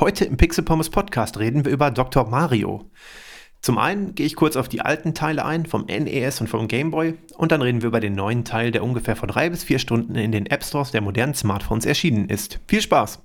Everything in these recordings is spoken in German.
Heute im Pixel Pommes Podcast reden wir über Dr. Mario. Zum einen gehe ich kurz auf die alten Teile ein, vom NES und vom Game Boy, und dann reden wir über den neuen Teil, der ungefähr vor drei bis vier Stunden in den App Stores der modernen Smartphones erschienen ist. Viel Spaß!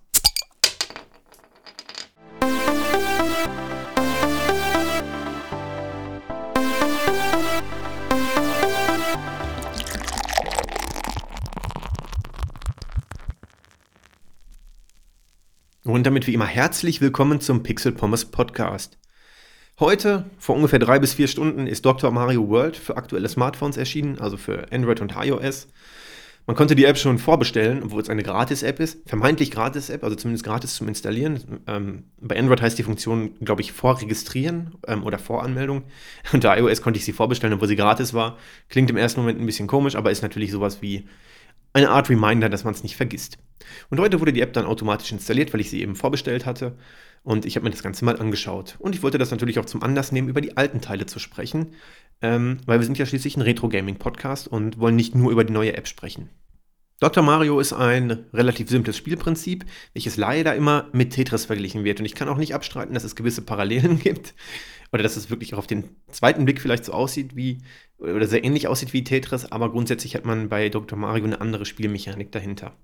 Und damit wie immer herzlich willkommen zum Pixel Pommes Podcast. Heute, vor ungefähr drei bis vier Stunden, ist Dr. Mario World für aktuelle Smartphones erschienen, also für Android und iOS. Man konnte die App schon vorbestellen, obwohl es eine Gratis-App ist, vermeintlich Gratis-App, also zumindest gratis zum Installieren. Ähm, bei Android heißt die Funktion, glaube ich, vorregistrieren ähm, oder Voranmeldung. Unter iOS konnte ich sie vorbestellen, obwohl sie gratis war. Klingt im ersten Moment ein bisschen komisch, aber ist natürlich sowas wie eine Art Reminder, dass man es nicht vergisst. Und heute wurde die App dann automatisch installiert, weil ich sie eben vorbestellt hatte. Und ich habe mir das Ganze mal angeschaut. Und ich wollte das natürlich auch zum Anlass nehmen, über die alten Teile zu sprechen, ähm, weil wir sind ja schließlich ein Retro-Gaming-Podcast und wollen nicht nur über die neue App sprechen. Dr. Mario ist ein relativ simples Spielprinzip, welches leider immer mit Tetris verglichen wird. Und ich kann auch nicht abstreiten, dass es gewisse Parallelen gibt. Oder dass es wirklich auch auf den zweiten Blick vielleicht so aussieht wie, oder sehr ähnlich aussieht wie Tetris, aber grundsätzlich hat man bei Dr. Mario eine andere Spielmechanik dahinter.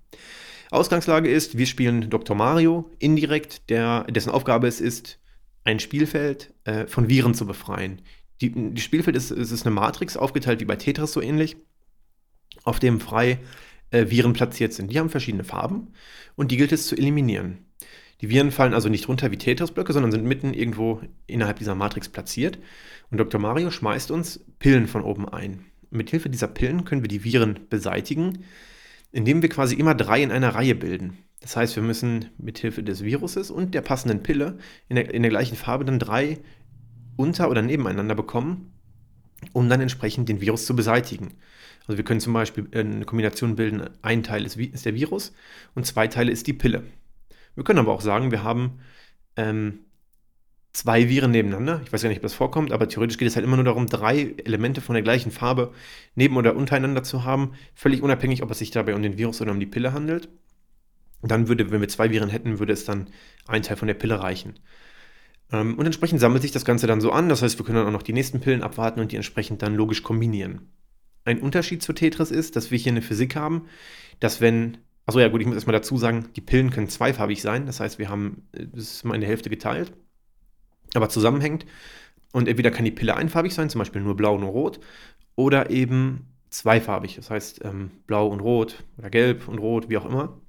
Ausgangslage ist, wir spielen Dr. Mario indirekt, der, dessen Aufgabe es ist, ein Spielfeld äh, von Viren zu befreien. Die, die Spielfeld ist, ist eine Matrix, aufgeteilt wie bei Tetris so ähnlich, auf dem frei äh, Viren platziert sind. Die haben verschiedene Farben und die gilt es zu eliminieren. Die Viren fallen also nicht runter wie Tetris-Blöcke, sondern sind mitten irgendwo innerhalb dieser Matrix platziert. Und Dr. Mario schmeißt uns Pillen von oben ein. Mithilfe dieser Pillen können wir die Viren beseitigen, indem wir quasi immer drei in einer Reihe bilden. Das heißt, wir müssen mithilfe des Viruses und der passenden Pille in der, in der gleichen Farbe dann drei unter- oder nebeneinander bekommen, um dann entsprechend den Virus zu beseitigen. Also wir können zum Beispiel eine Kombination bilden, ein Teil ist, ist der Virus und zwei Teile ist die Pille. Wir können aber auch sagen, wir haben ähm, zwei Viren nebeneinander. Ich weiß gar nicht, ob das vorkommt, aber theoretisch geht es halt immer nur darum, drei Elemente von der gleichen Farbe neben oder untereinander zu haben, völlig unabhängig, ob es sich dabei um den Virus oder um die Pille handelt. Dann würde, wenn wir zwei Viren hätten, würde es dann ein Teil von der Pille reichen. Ähm, und entsprechend sammelt sich das Ganze dann so an. Das heißt, wir können dann auch noch die nächsten Pillen abwarten und die entsprechend dann logisch kombinieren. Ein Unterschied zu Tetris ist, dass wir hier eine Physik haben, dass wenn Achso, ja gut, ich muss erstmal dazu sagen, die Pillen können zweifarbig sein. Das heißt, wir haben, das ist mal in der Hälfte geteilt, aber zusammenhängt. Und entweder kann die Pille einfarbig sein, zum Beispiel nur blau und rot, oder eben zweifarbig, das heißt ähm, blau und rot oder gelb und rot, wie auch immer.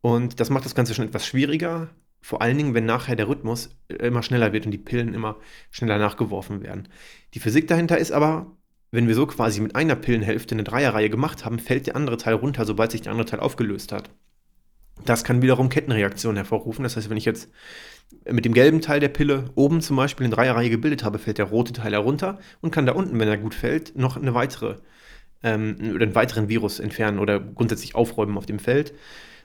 Und das macht das Ganze schon etwas schwieriger, vor allen Dingen, wenn nachher der Rhythmus immer schneller wird und die Pillen immer schneller nachgeworfen werden. Die Physik dahinter ist aber, wenn wir so quasi mit einer Pillenhälfte eine Dreierreihe gemacht haben, fällt der andere Teil runter, sobald sich der andere Teil aufgelöst hat. Das kann wiederum Kettenreaktionen hervorrufen. Das heißt, wenn ich jetzt mit dem gelben Teil der Pille oben zum Beispiel eine Dreierreihe gebildet habe, fällt der rote Teil herunter und kann da unten, wenn er gut fällt, noch eine weitere ähm, oder einen weiteren Virus entfernen oder grundsätzlich aufräumen auf dem Feld,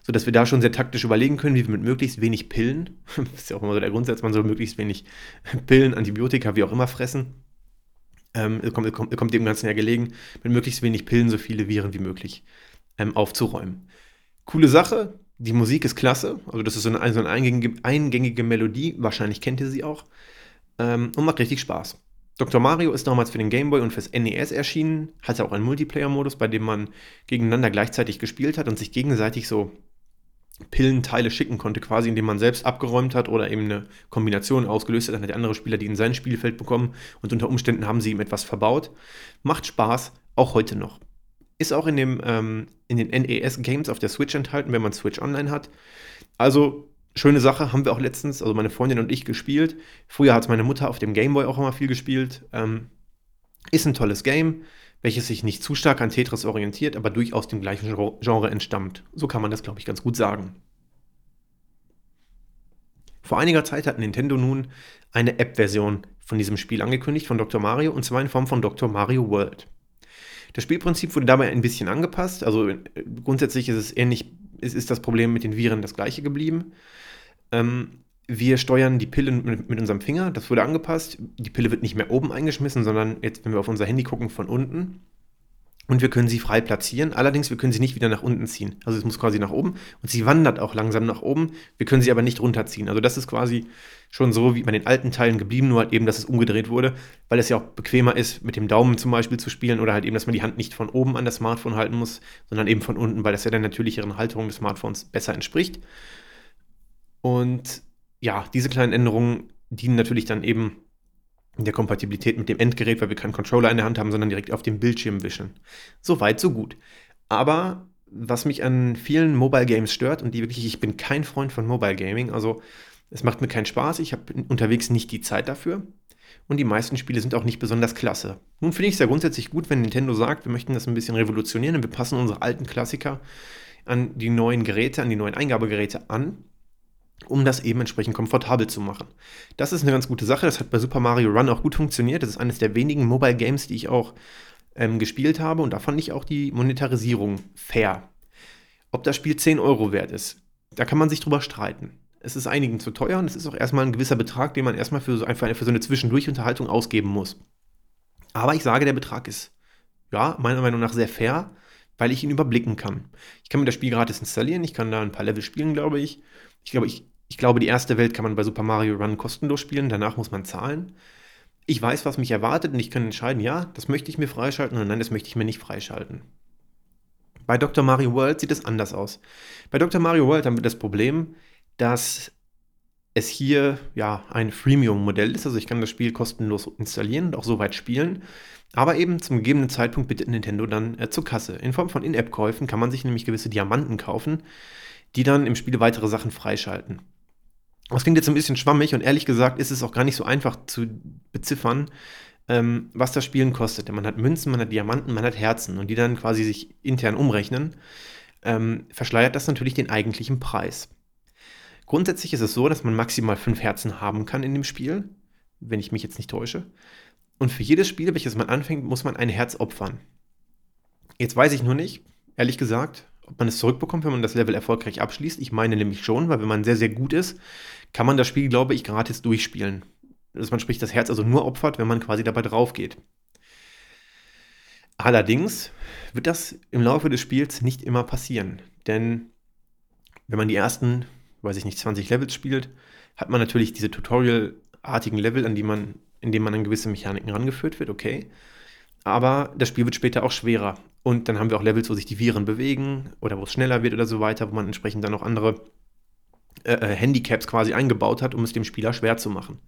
sodass wir da schon sehr taktisch überlegen können, wie wir mit möglichst wenig Pillen, das ist ja auch immer so der Grundsatz, man soll möglichst wenig Pillen, Antibiotika, wie auch immer fressen, ähm, kommt, kommt, kommt, dem Ganzen ja gelegen, mit möglichst wenig Pillen so viele Viren wie möglich ähm, aufzuräumen. Coole Sache, die Musik ist klasse, also das ist so eine, so eine eingängige, eingängige, Melodie, wahrscheinlich kennt ihr sie auch, ähm, und macht richtig Spaß. Dr. Mario ist damals für den Game Boy und fürs NES erschienen, hatte auch einen Multiplayer-Modus, bei dem man gegeneinander gleichzeitig gespielt hat und sich gegenseitig so Pillenteile schicken konnte, quasi indem man selbst abgeräumt hat oder eben eine Kombination ausgelöst hat. Dann hat der andere Spieler die in sein Spielfeld bekommen und unter Umständen haben sie ihm etwas verbaut. Macht Spaß, auch heute noch. Ist auch in, dem, ähm, in den NES-Games auf der Switch enthalten, wenn man Switch Online hat. Also, schöne Sache, haben wir auch letztens, also meine Freundin und ich gespielt. Früher hat es meine Mutter auf dem Game Boy auch immer viel gespielt. Ähm, ist ein tolles Game welches sich nicht zu stark an Tetris orientiert, aber durchaus dem gleichen Genre entstammt. So kann man das, glaube ich, ganz gut sagen. Vor einiger Zeit hat Nintendo nun eine App-Version von diesem Spiel angekündigt, von Dr. Mario, und zwar in Form von Dr. Mario World. Das Spielprinzip wurde dabei ein bisschen angepasst, also äh, grundsätzlich ist es ähnlich, ist, ist das Problem mit den Viren das gleiche geblieben. Ähm, wir steuern die Pille mit, mit, unserem Finger, das wurde angepasst. Die Pille wird nicht mehr oben eingeschmissen, sondern jetzt, wenn wir auf unser Handy gucken, von unten. und wir können sie frei platzieren. Allerdings, wir können sie nicht wieder nach unten ziehen. Also es muss quasi nach oben und sie wandert auch langsam nach oben. Wir können sie aber nicht runterziehen. Also das ist quasi schon so wie bei den alten Teilen geblieben, nur halt eben, dass es umgedreht wurde, weil es ja auch bequemer ist, mit dem Daumen zum Beispiel zu spielen oder halt eben, dass man die Hand nicht von oben an das Smartphone halten muss, sondern eben von unten, weil das ja der natürlicheren Halterung des Smartphones besser entspricht. Und ja, diese kleinen Änderungen dienen natürlich dann eben der Kompatibilität mit dem Endgerät, weil wir keinen Controller in der Hand haben, sondern direkt auf dem Bildschirm wischen. So weit, so gut. Aber was mich an vielen Mobile Games stört und die wirklich, ich bin kein Freund von Mobile Gaming, also es macht mir keinen Spaß, ich habe unterwegs nicht die Zeit dafür und die meisten Spiele sind auch nicht besonders klasse. Nun finde ich es ja grundsätzlich gut, wenn Nintendo sagt, wir möchten das ein bisschen revolutionieren und wir passen unsere alten Klassiker an die neuen Geräte, an die neuen Eingabegeräte an um das eben entsprechend komfortabel zu machen. Das ist eine ganz gute Sache. Das hat bei Super Mario Run auch gut funktioniert. Das ist eines der wenigen Mobile Games, die ich auch ähm, gespielt habe. Und da fand ich auch die Monetarisierung fair. Ob das Spiel 10 Euro wert ist, da kann man sich drüber streiten. Es ist einigen zu teuer und es ist auch erstmal ein gewisser Betrag, den man erstmal für so, einfach für so eine Zwischendurchunterhaltung ausgeben muss. Aber ich sage, der Betrag ist, ja, meiner Meinung nach sehr fair, weil ich ihn überblicken kann. Ich kann mir das Spiel gratis installieren, ich kann da ein paar Level spielen, glaube ich. Ich glaube, ich, ich glaube, die erste Welt kann man bei Super Mario Run kostenlos spielen, danach muss man zahlen. Ich weiß, was mich erwartet und ich kann entscheiden, ja, das möchte ich mir freischalten oder nein, das möchte ich mir nicht freischalten. Bei Dr. Mario World sieht es anders aus. Bei Dr. Mario World haben wir das Problem, dass es hier ja ein Freemium-Modell ist. Also ich kann das Spiel kostenlos installieren und auch soweit spielen. Aber eben zum gegebenen Zeitpunkt bittet Nintendo dann äh, zur Kasse. In Form von In-App-Käufen kann man sich nämlich gewisse Diamanten kaufen, die dann im Spiel weitere Sachen freischalten. Das klingt jetzt ein bisschen schwammig und ehrlich gesagt ist es auch gar nicht so einfach zu beziffern, ähm, was das Spielen kostet. Denn man hat Münzen, man hat Diamanten, man hat Herzen und die dann quasi sich intern umrechnen, ähm, verschleiert das natürlich den eigentlichen Preis. Grundsätzlich ist es so, dass man maximal fünf Herzen haben kann in dem Spiel, wenn ich mich jetzt nicht täusche. Und für jedes Spiel, welches man anfängt, muss man ein Herz opfern. Jetzt weiß ich nur nicht, ehrlich gesagt, ob man es zurückbekommt, wenn man das Level erfolgreich abschließt. Ich meine nämlich schon, weil wenn man sehr, sehr gut ist, kann man das Spiel, glaube ich, gratis durchspielen. Dass man sprich das Herz also nur opfert, wenn man quasi dabei drauf geht. Allerdings wird das im Laufe des Spiels nicht immer passieren. Denn wenn man die ersten, weiß ich nicht, 20 Levels spielt, hat man natürlich diese Tutorial-artigen Level, an die man, in denen man an gewisse Mechaniken rangeführt wird, okay. Aber das Spiel wird später auch schwerer. Und dann haben wir auch Levels, wo sich die Viren bewegen oder wo es schneller wird oder so weiter, wo man entsprechend dann noch andere äh, äh, Handicaps quasi eingebaut hat, um es dem Spieler schwer zu machen.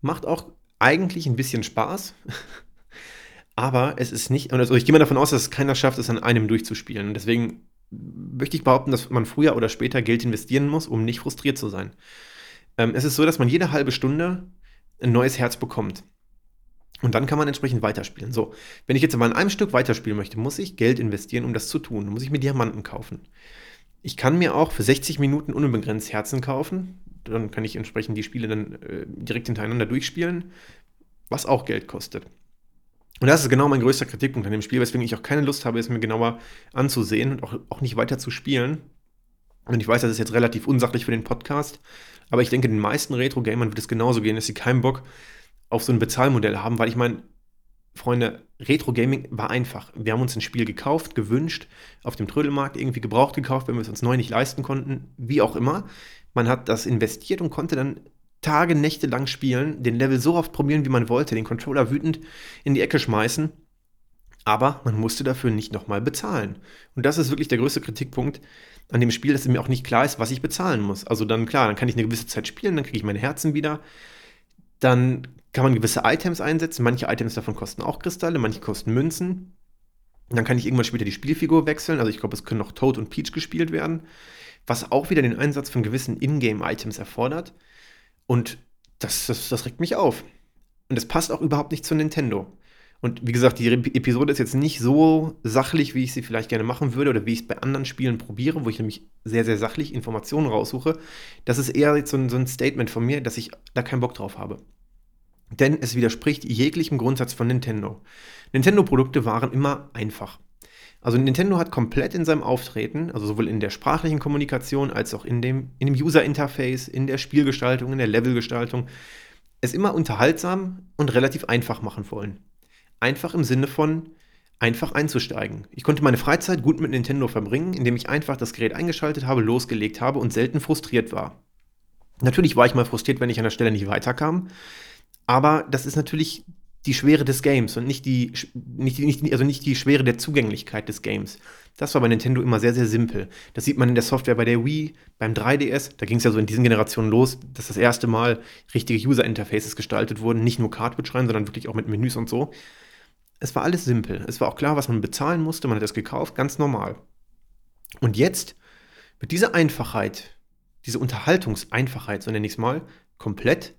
Macht auch eigentlich ein bisschen Spaß. Aber es ist nicht, also ich gehe mal davon aus, dass es keiner schafft, es an einem durchzuspielen. Und deswegen möchte ich behaupten, dass man früher oder später Geld investieren muss, um nicht frustriert zu sein. Ähm, es ist so, dass man jede halbe Stunde ein neues Herz bekommt. Und dann kann man entsprechend weiterspielen. So, wenn ich jetzt aber in einem Stück weiterspielen möchte, muss ich Geld investieren, um das zu tun. Dann muss ich mir Diamanten kaufen. Ich kann mir auch für 60 Minuten unbegrenzt Herzen kaufen. Dann kann ich entsprechend die Spiele dann äh, direkt hintereinander durchspielen, was auch Geld kostet. Und das ist genau mein größter Kritikpunkt an dem Spiel, weswegen ich auch keine Lust habe, es mir genauer anzusehen und auch, auch nicht weiter zu spielen. Und ich weiß, das ist jetzt relativ unsachlich für den Podcast, aber ich denke, den meisten Retro-Gamern wird es genauso gehen, dass sie keinen Bock auf so ein Bezahlmodell haben, weil ich meine, Freunde, Retro Gaming war einfach. Wir haben uns ein Spiel gekauft, gewünscht, auf dem Trödelmarkt irgendwie gebraucht gekauft, wenn wir es uns neu nicht leisten konnten, wie auch immer. Man hat das investiert und konnte dann Tage, Nächte lang spielen, den Level so oft probieren, wie man wollte, den Controller wütend in die Ecke schmeißen. Aber man musste dafür nicht nochmal bezahlen. Und das ist wirklich der größte Kritikpunkt an dem Spiel, dass mir auch nicht klar ist, was ich bezahlen muss. Also dann klar, dann kann ich eine gewisse Zeit spielen, dann kriege ich meine Herzen wieder. Dann kann man gewisse Items einsetzen. Manche Items davon kosten auch Kristalle, manche kosten Münzen. Dann kann ich irgendwann später die Spielfigur wechseln. Also ich glaube, es können noch Toad und Peach gespielt werden. Was auch wieder den Einsatz von gewissen Ingame-Items erfordert. Und das, das, das regt mich auf. Und das passt auch überhaupt nicht zu Nintendo. Und wie gesagt, die Episode ist jetzt nicht so sachlich, wie ich sie vielleicht gerne machen würde oder wie ich es bei anderen Spielen probiere, wo ich nämlich sehr, sehr sachlich Informationen raussuche. Das ist eher jetzt so ein, so ein Statement von mir, dass ich da keinen Bock drauf habe. Denn es widerspricht jeglichem Grundsatz von Nintendo. Nintendo-Produkte waren immer einfach. Also Nintendo hat komplett in seinem Auftreten, also sowohl in der sprachlichen Kommunikation als auch in dem, in dem User-Interface, in der Spielgestaltung, in der Levelgestaltung, es immer unterhaltsam und relativ einfach machen wollen. Einfach im Sinne von einfach einzusteigen. Ich konnte meine Freizeit gut mit Nintendo verbringen, indem ich einfach das Gerät eingeschaltet habe, losgelegt habe und selten frustriert war. Natürlich war ich mal frustriert, wenn ich an der Stelle nicht weiterkam, aber das ist natürlich die Schwere des Games und nicht die, nicht, nicht, also nicht die Schwere der Zugänglichkeit des Games. Das war bei Nintendo immer sehr, sehr simpel. Das sieht man in der Software bei der Wii, beim 3DS. Da ging es ja so in diesen Generationen los, dass das erste Mal richtige User-Interfaces gestaltet wurden. Nicht nur Cartridge rein, sondern wirklich auch mit Menüs und so. Es war alles simpel. Es war auch klar, was man bezahlen musste. Man hat es gekauft, ganz normal. Und jetzt wird diese Einfachheit, diese Unterhaltungseinfachheit, so nenne ich es mal, komplett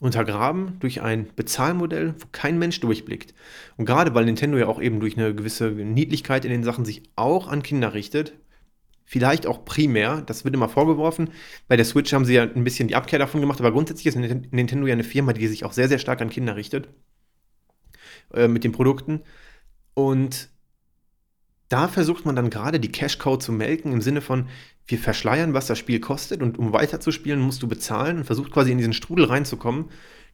untergraben durch ein Bezahlmodell, wo kein Mensch durchblickt. Und gerade weil Nintendo ja auch eben durch eine gewisse Niedlichkeit in den Sachen sich auch an Kinder richtet, vielleicht auch primär, das wird immer vorgeworfen. Bei der Switch haben sie ja ein bisschen die Abkehr davon gemacht, aber grundsätzlich ist Nintendo ja eine Firma, die sich auch sehr, sehr stark an Kinder richtet äh, mit den Produkten. Und da versucht man dann gerade die Cash-Cow zu melken im Sinne von, wir verschleiern, was das Spiel kostet und um weiterzuspielen, musst du bezahlen und versucht quasi in diesen Strudel reinzukommen,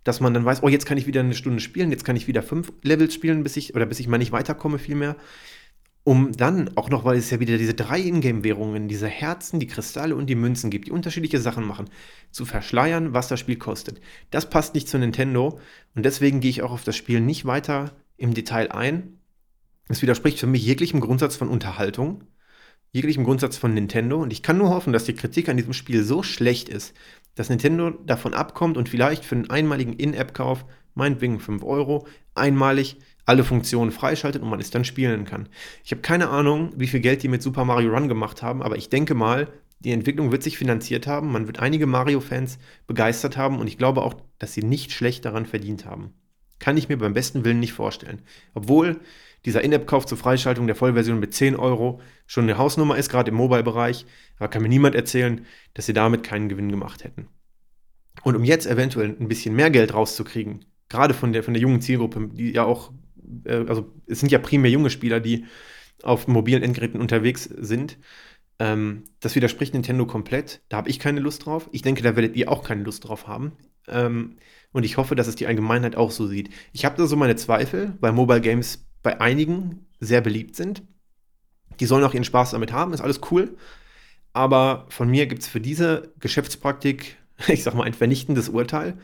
dass man dann weiß, oh, jetzt kann ich wieder eine Stunde spielen, jetzt kann ich wieder fünf Levels spielen, bis ich, oder bis ich mal nicht weiterkomme vielmehr. Um dann, auch noch, weil es ja wieder diese drei Ingame-Währungen, diese Herzen, die Kristalle und die Münzen gibt, die unterschiedliche Sachen machen, zu verschleiern, was das Spiel kostet. Das passt nicht zu Nintendo und deswegen gehe ich auch auf das Spiel nicht weiter im Detail ein. Es widerspricht für mich jeglichem Grundsatz von Unterhaltung jeglichem Grundsatz von Nintendo und ich kann nur hoffen, dass die Kritik an diesem Spiel so schlecht ist, dass Nintendo davon abkommt und vielleicht für einen einmaligen In-App-Kauf, meinetwegen 5 Euro, einmalig alle Funktionen freischaltet und man es dann spielen kann. Ich habe keine Ahnung, wie viel Geld die mit Super Mario Run gemacht haben, aber ich denke mal, die Entwicklung wird sich finanziert haben, man wird einige Mario-Fans begeistert haben und ich glaube auch, dass sie nicht schlecht daran verdient haben. Kann ich mir beim besten Willen nicht vorstellen. Obwohl dieser In-App-Kauf zur Freischaltung der Vollversion mit 10 Euro schon eine Hausnummer ist, gerade im Mobile-Bereich. Da kann mir niemand erzählen, dass sie damit keinen Gewinn gemacht hätten. Und um jetzt eventuell ein bisschen mehr Geld rauszukriegen, gerade von der, von der jungen Zielgruppe, die ja auch, äh, also es sind ja primär junge Spieler, die auf mobilen Endgeräten unterwegs sind, ähm, das widerspricht Nintendo komplett. Da habe ich keine Lust drauf. Ich denke, da werdet ihr auch keine Lust drauf haben. Ähm, und ich hoffe, dass es die Allgemeinheit auch so sieht. Ich habe da so meine Zweifel, weil Mobile Games bei einigen sehr beliebt sind. Die sollen auch ihren Spaß damit haben, ist alles cool. Aber von mir gibt es für diese Geschäftspraktik, ich sag mal, ein vernichtendes Urteil,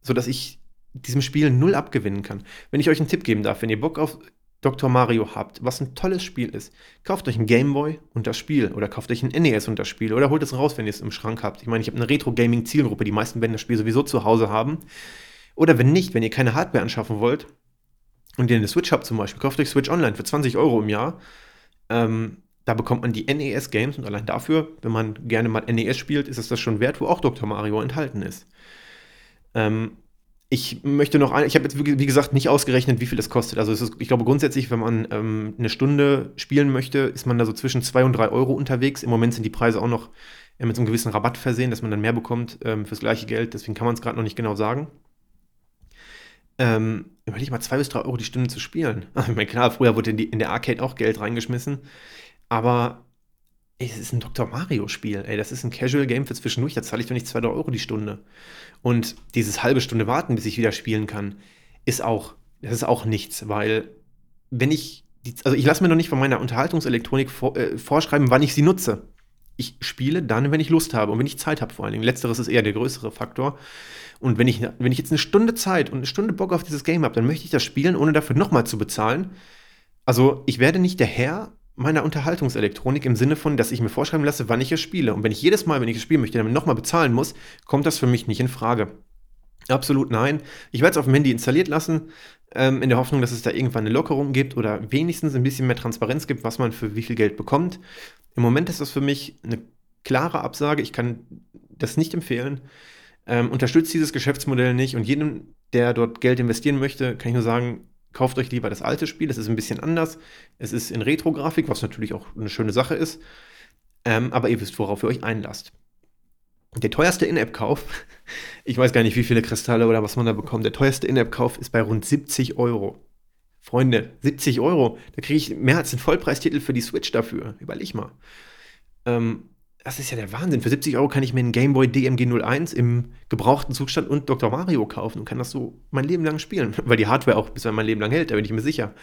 sodass ich diesem Spiel null abgewinnen kann. Wenn ich euch einen Tipp geben darf, wenn ihr Bock auf Dr. Mario habt, was ein tolles Spiel ist, kauft euch ein Gameboy und das Spiel oder kauft euch ein NES und das Spiel oder holt es raus, wenn ihr es im Schrank habt. Ich meine, ich habe eine Retro-Gaming-Zielgruppe, die meisten werden das Spiel sowieso zu Hause haben. Oder wenn nicht, wenn ihr keine Hardware anschaffen wollt, und ihr eine Switch habt zum Beispiel, kauft euch Switch Online für 20 Euro im Jahr. Ähm, da bekommt man die NES-Games und allein dafür, wenn man gerne mal NES spielt, ist es das schon wert, wo auch Dr. Mario enthalten ist. Ähm, ich möchte noch, ein, ich habe jetzt wie gesagt nicht ausgerechnet, wie viel das kostet. Also ist, ich glaube grundsätzlich, wenn man ähm, eine Stunde spielen möchte, ist man da so zwischen 2 und 3 Euro unterwegs. Im Moment sind die Preise auch noch äh, mit so einem gewissen Rabatt versehen, dass man dann mehr bekommt ähm, fürs gleiche Geld. Deswegen kann man es gerade noch nicht genau sagen ähm, überleg mal, zwei bis drei Euro die Stunde zu spielen. Ich meine, klar, früher wurde in, die, in der Arcade auch Geld reingeschmissen, aber ey, es ist ein Dr. Mario-Spiel, ey, das ist ein Casual-Game für zwischendurch, da zahle ich doch nicht zwei, drei Euro die Stunde. Und dieses halbe Stunde warten, bis ich wieder spielen kann, ist auch, das ist auch nichts, weil wenn ich, die, also ich lasse mir noch nicht von meiner Unterhaltungselektronik vor, äh, vorschreiben, wann ich sie nutze. Ich spiele dann, wenn ich Lust habe und wenn ich Zeit habe vor allen Dingen. Letzteres ist eher der größere Faktor. Und wenn ich, wenn ich jetzt eine Stunde Zeit und eine Stunde Bock auf dieses Game habe, dann möchte ich das spielen, ohne dafür nochmal zu bezahlen. Also ich werde nicht der Herr meiner Unterhaltungselektronik im Sinne von, dass ich mir vorschreiben lasse, wann ich es spiele. Und wenn ich jedes Mal, wenn ich es spielen möchte, damit nochmal bezahlen muss, kommt das für mich nicht in Frage. Absolut nein. Ich werde es auf dem Handy installiert lassen, ähm, in der Hoffnung, dass es da irgendwann eine Lockerung gibt oder wenigstens ein bisschen mehr Transparenz gibt, was man für wie viel Geld bekommt. Im Moment ist das für mich eine klare Absage. Ich kann das nicht empfehlen ähm, unterstützt dieses Geschäftsmodell nicht und jedem, der dort Geld investieren möchte, kann ich nur sagen, kauft euch lieber das alte Spiel. Das ist ein bisschen anders. Es ist in Retro-Grafik, was natürlich auch eine schöne Sache ist. Ähm, aber ihr wisst, worauf ihr euch einlasst. Der teuerste In-App-Kauf, ich weiß gar nicht, wie viele Kristalle oder was man da bekommt, der teuerste In-App-Kauf ist bei rund 70 Euro. Freunde, 70 Euro, da kriege ich mehr als einen Vollpreistitel für die Switch dafür. Überleg mal. Ähm, das ist ja der Wahnsinn. Für 70 Euro kann ich mir einen Game Boy DMG 01 im gebrauchten Zustand und Dr. Mario kaufen und kann das so mein Leben lang spielen. Weil die Hardware auch bis mein Leben lang hält, da bin ich mir sicher.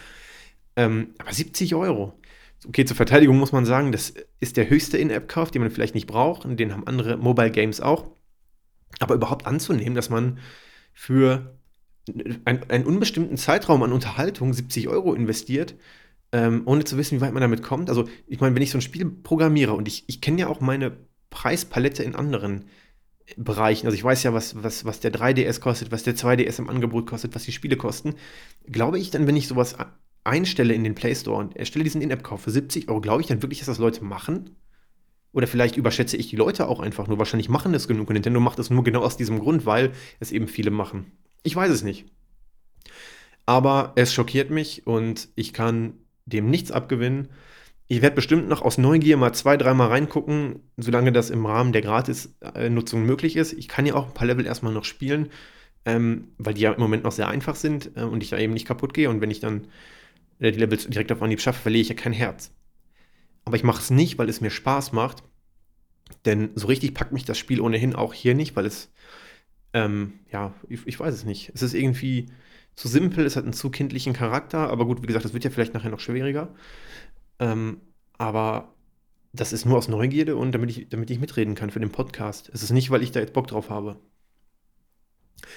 Ähm, aber 70 Euro. Okay, zur Verteidigung muss man sagen, das ist der höchste In-App-Kauf, den man vielleicht nicht braucht. Und den haben andere Mobile Games auch. Aber überhaupt anzunehmen, dass man für ein, einen unbestimmten Zeitraum an Unterhaltung 70 Euro investiert, ähm, ohne zu wissen, wie weit man damit kommt. Also, ich meine, wenn ich so ein Spiel programmiere und ich, ich kenne ja auch meine Preispalette in anderen Bereichen, also ich weiß ja, was, was, was der 3DS kostet, was der 2DS im Angebot kostet, was die Spiele kosten, glaube ich dann, wenn ich sowas einstelle in den Play Store und erstelle diesen In-App-Kauf für 70 Euro, glaube ich dann wirklich, dass das Leute machen? Oder vielleicht überschätze ich die Leute auch einfach nur. Wahrscheinlich machen es genug und Nintendo macht es nur genau aus diesem Grund, weil es eben viele machen. Ich weiß es nicht. Aber es schockiert mich und ich kann dem nichts abgewinnen. Ich werde bestimmt noch aus Neugier mal zwei, dreimal reingucken, solange das im Rahmen der Gratis-Nutzung möglich ist. Ich kann ja auch ein paar Level erstmal noch spielen, ähm, weil die ja im Moment noch sehr einfach sind äh, und ich da eben nicht kaputt gehe. Und wenn ich dann äh, die Levels direkt auf Anhieb schaffe, verliere ich ja kein Herz. Aber ich mache es nicht, weil es mir Spaß macht. Denn so richtig packt mich das Spiel ohnehin auch hier nicht, weil es, ähm, ja, ich, ich, weiß es nicht. Es ist irgendwie zu simpel, es hat einen zu kindlichen Charakter, aber gut, wie gesagt, das wird ja vielleicht nachher noch schwieriger. Ähm, aber das ist nur aus Neugierde und damit ich, damit ich mitreden kann für den Podcast. Es ist nicht, weil ich da jetzt Bock drauf habe.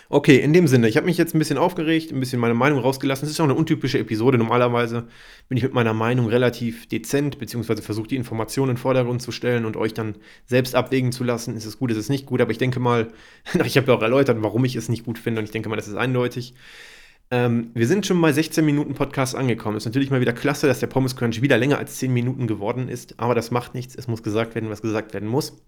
Okay, in dem Sinne, ich habe mich jetzt ein bisschen aufgeregt, ein bisschen meine Meinung rausgelassen. Es ist auch eine untypische Episode. Normalerweise bin ich mit meiner Meinung relativ dezent, beziehungsweise versuche die Informationen in den Vordergrund zu stellen und euch dann selbst abwägen zu lassen. Ist es gut, ist es nicht gut? Aber ich denke mal, ich habe ja auch erläutert, warum ich es nicht gut finde und ich denke mal, das ist eindeutig. Ähm, wir sind schon bei 16 Minuten Podcast angekommen. Ist natürlich mal wieder klasse, dass der Pommes Crunch wieder länger als 10 Minuten geworden ist, aber das macht nichts. Es muss gesagt werden, was gesagt werden muss.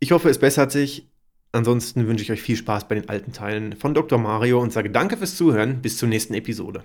Ich hoffe, es bessert sich. Ansonsten wünsche ich euch viel Spaß bei den alten Teilen von Dr. Mario und sage danke fürs Zuhören. Bis zur nächsten Episode.